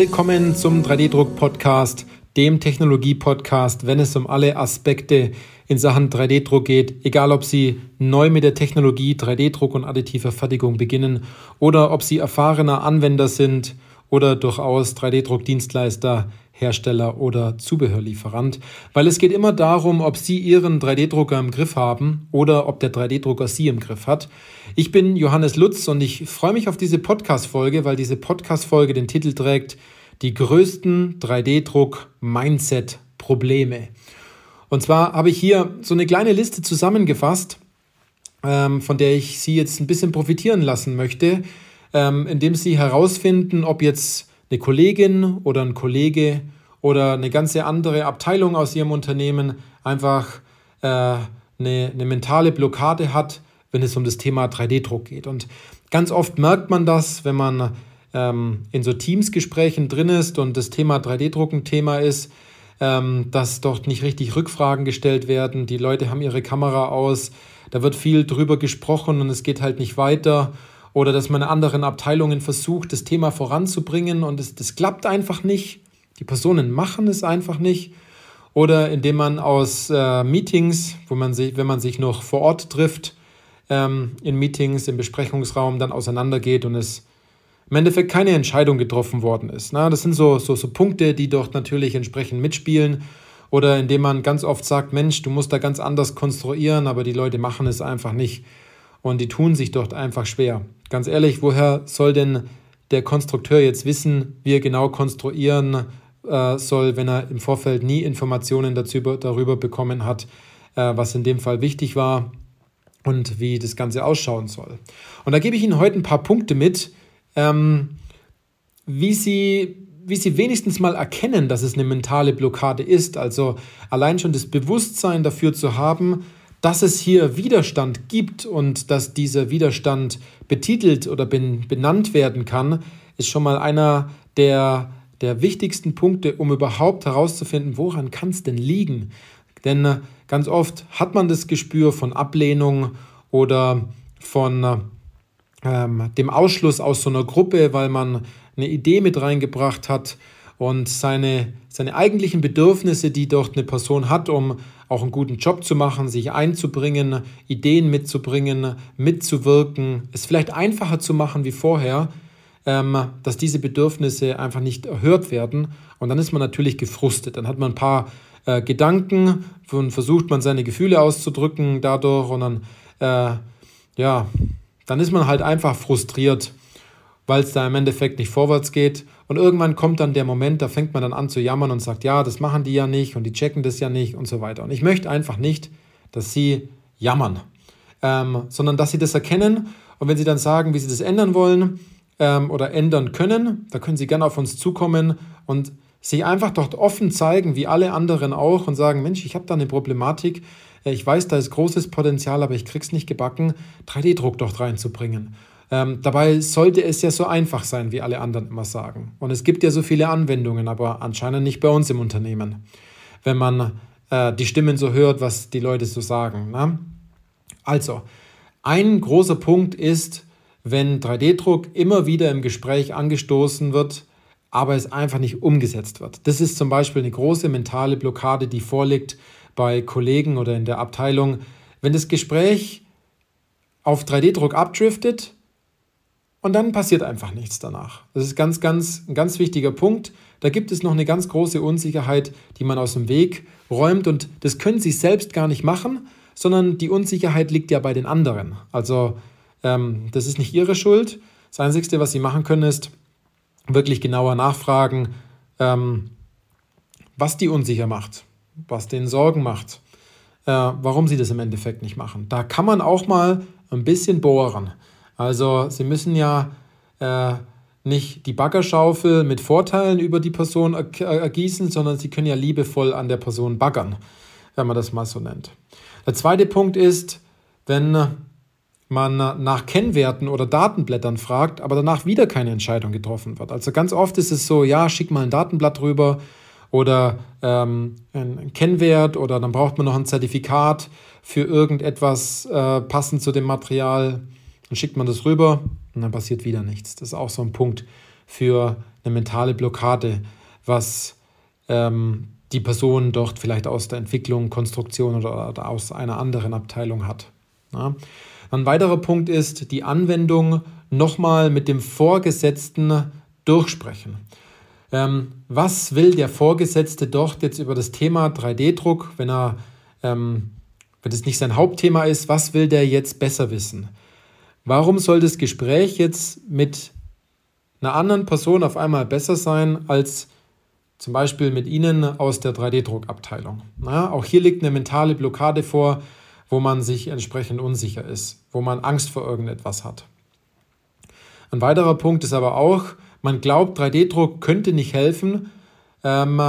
Willkommen zum 3D-Druck-Podcast, dem Technologie-Podcast, wenn es um alle Aspekte in Sachen 3D-Druck geht, egal ob Sie neu mit der Technologie 3D-Druck und additiver Fertigung beginnen oder ob Sie erfahrener Anwender sind oder durchaus 3D-Druck-Dienstleister, Hersteller oder Zubehörlieferant, weil es geht immer darum, ob Sie Ihren 3D-Drucker im Griff haben oder ob der 3D-Drucker Sie im Griff hat. Ich bin Johannes Lutz und ich freue mich auf diese Podcast-Folge, weil diese Podcast-Folge den Titel trägt Die größten 3D-Druck-Mindset-Probleme. Und zwar habe ich hier so eine kleine Liste zusammengefasst, ähm, von der ich Sie jetzt ein bisschen profitieren lassen möchte ähm, indem sie herausfinden, ob jetzt eine Kollegin oder ein Kollege oder eine ganze andere Abteilung aus ihrem Unternehmen einfach äh, eine, eine mentale Blockade hat, wenn es um das Thema 3D-Druck geht. Und ganz oft merkt man das, wenn man ähm, in so Teamsgesprächen drin ist und das Thema 3D-Druck ein Thema ist, ähm, dass dort nicht richtig Rückfragen gestellt werden. Die Leute haben ihre Kamera aus, da wird viel drüber gesprochen und es geht halt nicht weiter oder dass man in anderen Abteilungen versucht, das Thema voranzubringen und es, das klappt einfach nicht. Die Personen machen es einfach nicht. Oder indem man aus äh, Meetings, wo man sich, wenn man sich noch vor Ort trifft, ähm, in Meetings, im Besprechungsraum dann auseinandergeht und es im Endeffekt keine Entscheidung getroffen worden ist. Na, das sind so, so, so Punkte, die dort natürlich entsprechend mitspielen. Oder indem man ganz oft sagt, Mensch, du musst da ganz anders konstruieren, aber die Leute machen es einfach nicht. Und die tun sich dort einfach schwer. Ganz ehrlich, woher soll denn der Konstrukteur jetzt wissen, wie er genau konstruieren äh, soll, wenn er im Vorfeld nie Informationen dazu, darüber bekommen hat, äh, was in dem Fall wichtig war und wie das Ganze ausschauen soll. Und da gebe ich Ihnen heute ein paar Punkte mit, ähm, wie Sie wie sie wenigstens mal erkennen, dass es eine mentale Blockade ist. Also allein schon das Bewusstsein dafür zu haben, dass es hier Widerstand gibt und dass dieser Widerstand betitelt oder benannt werden kann, ist schon mal einer der, der wichtigsten Punkte, um überhaupt herauszufinden, woran kann es denn liegen. Denn äh, ganz oft hat man das Gespür von Ablehnung oder von ähm, dem Ausschluss aus so einer Gruppe, weil man eine Idee mit reingebracht hat und seine, seine eigentlichen Bedürfnisse, die dort eine Person hat, um auch einen guten Job zu machen, sich einzubringen, Ideen mitzubringen, mitzuwirken, es vielleicht einfacher zu machen wie vorher, ähm, dass diese Bedürfnisse einfach nicht erhört werden. Und dann ist man natürlich gefrustet. Dann hat man ein paar äh, Gedanken und versucht man seine Gefühle auszudrücken dadurch und dann, äh, ja, dann ist man halt einfach frustriert weil es da im Endeffekt nicht vorwärts geht. Und irgendwann kommt dann der Moment, da fängt man dann an zu jammern und sagt, ja, das machen die ja nicht und die checken das ja nicht und so weiter. Und ich möchte einfach nicht, dass sie jammern, ähm, sondern dass sie das erkennen und wenn sie dann sagen, wie sie das ändern wollen ähm, oder ändern können, da können sie gerne auf uns zukommen und sich einfach dort offen zeigen, wie alle anderen auch und sagen, Mensch, ich habe da eine Problematik, äh, ich weiß, da ist großes Potenzial, aber ich krieg's nicht gebacken, 3D-Druck dort reinzubringen. Ähm, dabei sollte es ja so einfach sein, wie alle anderen immer sagen. Und es gibt ja so viele Anwendungen, aber anscheinend nicht bei uns im Unternehmen, wenn man äh, die Stimmen so hört, was die Leute so sagen. Ne? Also, ein großer Punkt ist, wenn 3D-Druck immer wieder im Gespräch angestoßen wird, aber es einfach nicht umgesetzt wird. Das ist zum Beispiel eine große mentale Blockade, die vorliegt bei Kollegen oder in der Abteilung. Wenn das Gespräch auf 3D-Druck abdriftet, und dann passiert einfach nichts danach. Das ist ganz, ganz, ein ganz wichtiger Punkt. Da gibt es noch eine ganz große Unsicherheit, die man aus dem Weg räumt. Und das können Sie selbst gar nicht machen, sondern die Unsicherheit liegt ja bei den anderen. Also ähm, das ist nicht Ihre Schuld. Das Einzige, was Sie machen können, ist wirklich genauer nachfragen, ähm, was die unsicher macht, was denen Sorgen macht, äh, warum sie das im Endeffekt nicht machen. Da kann man auch mal ein bisschen bohren. Also Sie müssen ja äh, nicht die Baggerschaufel mit Vorteilen über die Person ergießen, sondern Sie können ja liebevoll an der Person baggern, wenn man das mal so nennt. Der zweite Punkt ist, wenn man nach Kennwerten oder Datenblättern fragt, aber danach wieder keine Entscheidung getroffen wird. Also ganz oft ist es so, ja, schick mal ein Datenblatt rüber oder ähm, ein Kennwert oder dann braucht man noch ein Zertifikat für irgendetwas äh, passend zu dem Material. Dann schickt man das rüber und dann passiert wieder nichts. Das ist auch so ein Punkt für eine mentale Blockade, was ähm, die Person dort vielleicht aus der Entwicklung, Konstruktion oder, oder aus einer anderen Abteilung hat. Ja. Ein weiterer Punkt ist die Anwendung nochmal mit dem Vorgesetzten durchsprechen. Ähm, was will der Vorgesetzte dort jetzt über das Thema 3D-Druck, wenn er, ähm, wenn es nicht sein Hauptthema ist, was will der jetzt besser wissen? Warum soll das Gespräch jetzt mit einer anderen Person auf einmal besser sein als zum Beispiel mit Ihnen aus der 3D-Druckabteilung? Auch hier liegt eine mentale Blockade vor, wo man sich entsprechend unsicher ist, wo man Angst vor irgendetwas hat. Ein weiterer Punkt ist aber auch, man glaubt, 3D-Druck könnte nicht helfen, ähm,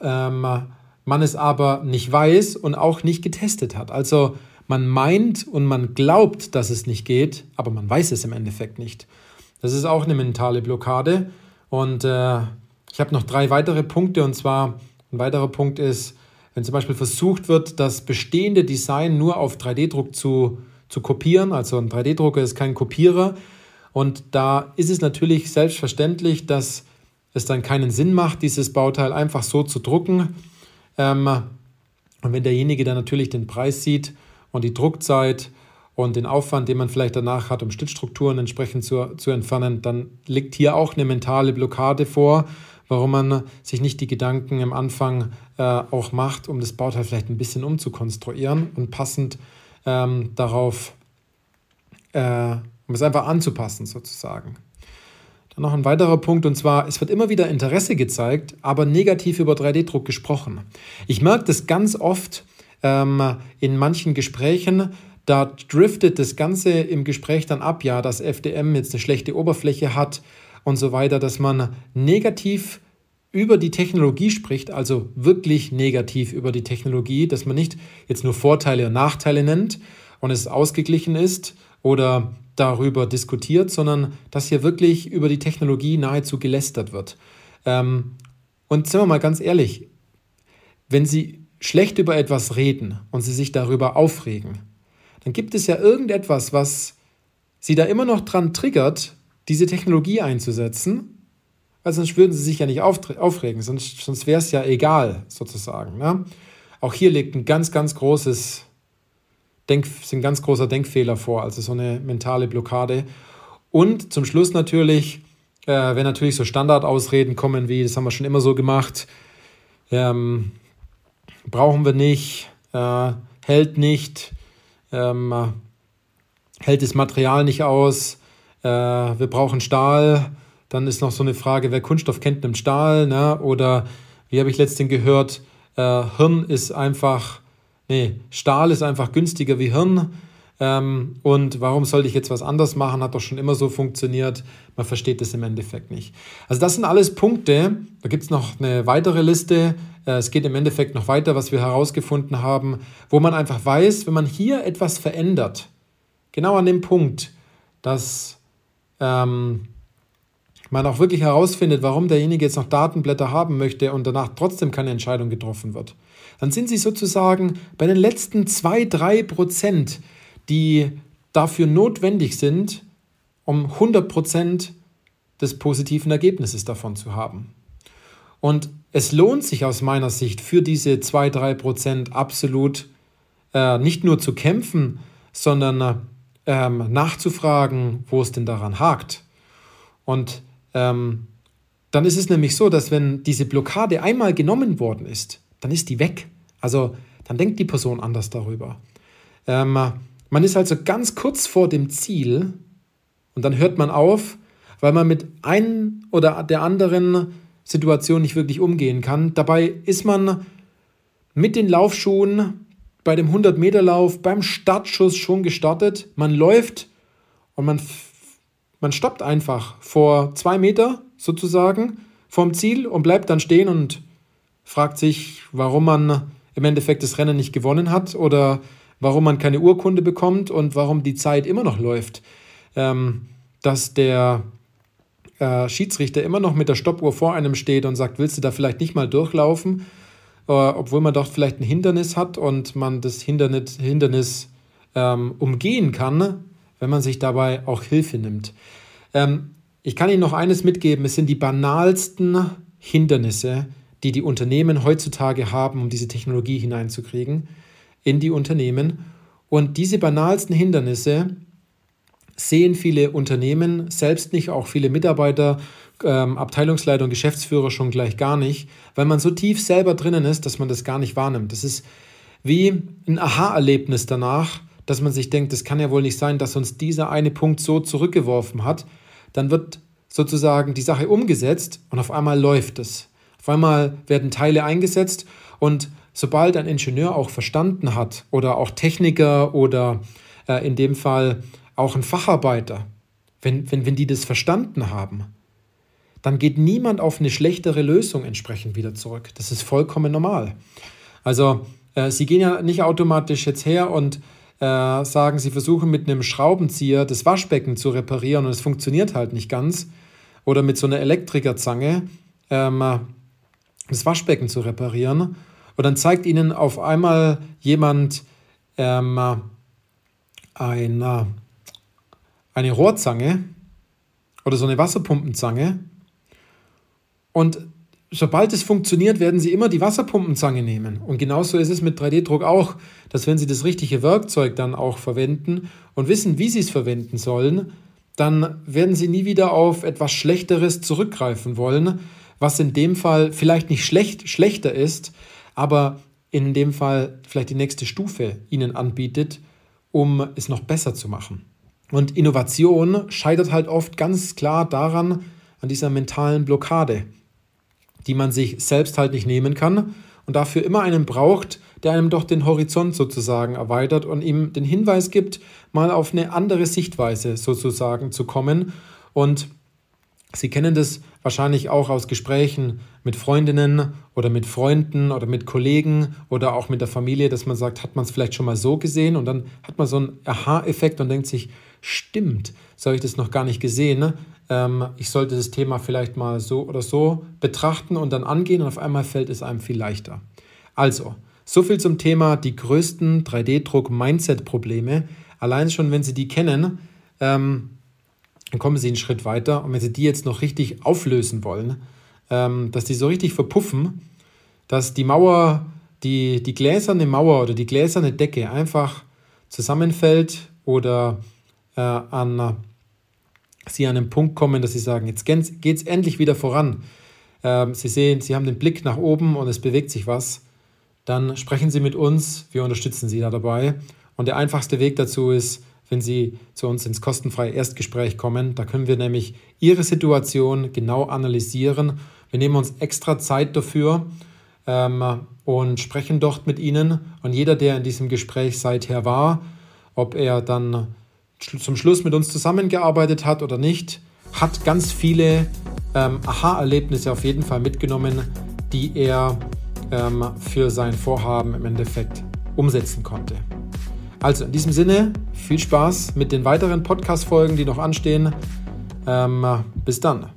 ähm, man es aber nicht weiß und auch nicht getestet hat. Also man meint und man glaubt, dass es nicht geht, aber man weiß es im Endeffekt nicht. Das ist auch eine mentale Blockade. Und äh, ich habe noch drei weitere Punkte. Und zwar ein weiterer Punkt ist, wenn zum Beispiel versucht wird, das bestehende Design nur auf 3D-Druck zu, zu kopieren. Also ein 3D-Drucker ist kein Kopierer. Und da ist es natürlich selbstverständlich, dass es dann keinen Sinn macht, dieses Bauteil einfach so zu drucken. Ähm, und wenn derjenige dann natürlich den Preis sieht und die Druckzeit und den Aufwand, den man vielleicht danach hat, um Stützstrukturen entsprechend zu, zu entfernen, dann liegt hier auch eine mentale Blockade vor warum man sich nicht die Gedanken im Anfang äh, auch macht, um das Bauteil vielleicht ein bisschen umzukonstruieren und passend ähm, darauf, äh, um es einfach anzupassen sozusagen. Dann noch ein weiterer Punkt und zwar, es wird immer wieder Interesse gezeigt, aber negativ über 3D-Druck gesprochen. Ich merke das ganz oft ähm, in manchen Gesprächen, da driftet das Ganze im Gespräch dann ab, ja, dass FDM jetzt eine schlechte Oberfläche hat, und so weiter, dass man negativ über die Technologie spricht, also wirklich negativ über die Technologie, dass man nicht jetzt nur Vorteile und Nachteile nennt und es ausgeglichen ist oder darüber diskutiert, sondern dass hier wirklich über die Technologie nahezu gelästert wird. Ähm, und sind wir mal ganz ehrlich, wenn Sie schlecht über etwas reden und Sie sich darüber aufregen, dann gibt es ja irgendetwas, was Sie da immer noch dran triggert, diese Technologie einzusetzen, weil sonst würden sie sich ja nicht aufregen, sonst, sonst wäre es ja egal, sozusagen. Ne? Auch hier liegt ein ganz, ganz großes Denk, ein ganz großer Denkfehler vor, also so eine mentale Blockade. Und zum Schluss natürlich, äh, wenn natürlich so Standardausreden kommen wie, das haben wir schon immer so gemacht, ähm, brauchen wir nicht, äh, hält nicht, ähm, hält das Material nicht aus, äh, wir brauchen Stahl. Dann ist noch so eine Frage, wer Kunststoff kennt, nimmt Stahl. Ne? Oder wie habe ich letztens gehört, äh, Hirn ist einfach, nee, Stahl ist einfach günstiger wie Hirn. Ähm, und warum sollte ich jetzt was anders machen? Hat doch schon immer so funktioniert. Man versteht das im Endeffekt nicht. Also das sind alles Punkte. Da gibt es noch eine weitere Liste. Äh, es geht im Endeffekt noch weiter, was wir herausgefunden haben, wo man einfach weiß, wenn man hier etwas verändert, genau an dem Punkt, dass ähm, man auch wirklich herausfindet, warum derjenige jetzt noch Datenblätter haben möchte und danach trotzdem keine Entscheidung getroffen wird, dann sind Sie sozusagen bei den letzten zwei, drei Prozent, die dafür notwendig sind, um 100 Prozent des positiven Ergebnisses davon zu haben. Und es lohnt sich aus meiner Sicht für diese 2-3 Prozent absolut äh, nicht nur zu kämpfen, sondern ähm, nachzufragen, wo es denn daran hakt. Und ähm, dann ist es nämlich so, dass wenn diese Blockade einmal genommen worden ist, dann ist die weg. Also dann denkt die Person anders darüber. Ähm, man ist also ganz kurz vor dem Ziel und dann hört man auf, weil man mit ein oder der anderen Situation nicht wirklich umgehen kann. Dabei ist man mit den Laufschuhen bei dem 100-Meter-Lauf beim Startschuss schon gestartet. Man läuft und man, man stoppt einfach vor zwei Meter sozusagen vom Ziel und bleibt dann stehen und fragt sich, warum man im Endeffekt das Rennen nicht gewonnen hat oder warum man keine Urkunde bekommt und warum die Zeit immer noch läuft. Ähm, dass der äh, Schiedsrichter immer noch mit der Stoppuhr vor einem steht und sagt, willst du da vielleicht nicht mal durchlaufen? äh, obwohl man doch vielleicht ein Hindernis hat und man das Hindernis, Hindernis ähm, umgehen kann, wenn man sich dabei auch Hilfe nimmt. Ähm, ich kann Ihnen noch eines mitgeben, es sind die banalsten Hindernisse, die die Unternehmen heutzutage haben, um diese Technologie hineinzukriegen in die Unternehmen. Und diese banalsten Hindernisse sehen viele Unternehmen selbst nicht, auch viele Mitarbeiter, ähm, Abteilungsleiter und Geschäftsführer schon gleich gar nicht, weil man so tief selber drinnen ist, dass man das gar nicht wahrnimmt. Das ist wie ein Aha-Erlebnis danach, dass man sich denkt, das kann ja wohl nicht sein, dass uns dieser eine Punkt so zurückgeworfen hat. Dann wird sozusagen die Sache umgesetzt und auf einmal läuft es. Auf einmal werden Teile eingesetzt und sobald ein Ingenieur auch verstanden hat oder auch Techniker oder äh, in dem Fall auch ein Facharbeiter, wenn, wenn, wenn die das verstanden haben, dann geht niemand auf eine schlechtere Lösung entsprechend wieder zurück. Das ist vollkommen normal. Also äh, sie gehen ja nicht automatisch jetzt her und äh, sagen, sie versuchen mit einem Schraubenzieher das Waschbecken zu reparieren und es funktioniert halt nicht ganz. Oder mit so einer Elektrikerzange ähm, das Waschbecken zu reparieren. Und dann zeigt ihnen auf einmal jemand ähm, eine, eine Rohrzange oder so eine Wasserpumpenzange. Und sobald es funktioniert, werden Sie immer die Wasserpumpenzange nehmen. Und genauso ist es mit 3D-Druck auch, dass wenn Sie das richtige Werkzeug dann auch verwenden und wissen, wie Sie es verwenden sollen, dann werden Sie nie wieder auf etwas Schlechteres zurückgreifen wollen, was in dem Fall vielleicht nicht schlecht, schlechter ist, aber in dem Fall vielleicht die nächste Stufe Ihnen anbietet, um es noch besser zu machen. Und Innovation scheitert halt oft ganz klar daran, an dieser mentalen Blockade, die man sich selbst halt nicht nehmen kann und dafür immer einen braucht, der einem doch den Horizont sozusagen erweitert und ihm den Hinweis gibt, mal auf eine andere Sichtweise sozusagen zu kommen. Und Sie kennen das wahrscheinlich auch aus Gesprächen mit Freundinnen oder mit Freunden oder mit Kollegen oder auch mit der Familie, dass man sagt, hat man es vielleicht schon mal so gesehen und dann hat man so einen Aha-Effekt und denkt sich, stimmt, so habe ich das noch gar nicht gesehen. Ne? Ähm, ich sollte das Thema vielleicht mal so oder so betrachten und dann angehen und auf einmal fällt es einem viel leichter. Also, so viel zum Thema die größten 3D-Druck-Mindset-Probleme. Allein schon, wenn Sie die kennen, ähm, dann kommen Sie einen Schritt weiter. Und wenn Sie die jetzt noch richtig auflösen wollen, ähm, dass die so richtig verpuffen, dass die Mauer, die, die gläserne Mauer oder die gläserne Decke einfach zusammenfällt oder äh, an Sie an einen Punkt kommen, dass Sie sagen, jetzt geht es endlich wieder voran. Ähm, Sie sehen, Sie haben den Blick nach oben und es bewegt sich was. Dann sprechen Sie mit uns, wir unterstützen Sie da dabei. Und der einfachste Weg dazu ist, wenn Sie zu uns ins kostenfreie Erstgespräch kommen. Da können wir nämlich Ihre Situation genau analysieren. Wir nehmen uns extra Zeit dafür ähm, und sprechen dort mit Ihnen. Und jeder, der in diesem Gespräch seither war, ob er dann zum Schluss mit uns zusammengearbeitet hat oder nicht, hat ganz viele ähm, Aha-Erlebnisse auf jeden Fall mitgenommen, die er ähm, für sein Vorhaben im Endeffekt umsetzen konnte. Also in diesem Sinne, viel Spaß mit den weiteren Podcast-Folgen, die noch anstehen. Ähm, bis dann.